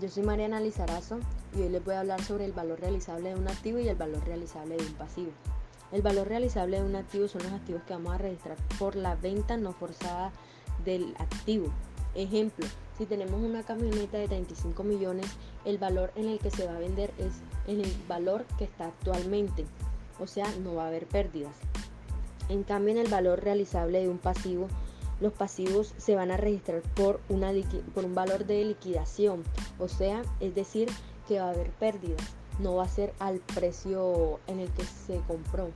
yo soy Mariana Lizarazo y hoy les voy a hablar sobre el valor realizable de un activo y el valor realizable de un pasivo. El valor realizable de un activo son los activos que vamos a registrar por la venta no forzada del activo. Ejemplo, si tenemos una camioneta de 35 millones, el valor en el que se va a vender es en el valor que está actualmente, o sea, no va a haber pérdidas. En cambio, en el valor realizable de un pasivo, los pasivos se van a registrar por, una, por un valor de liquidación, o sea, es decir, que va a haber pérdidas, no va a ser al precio en el que se compró.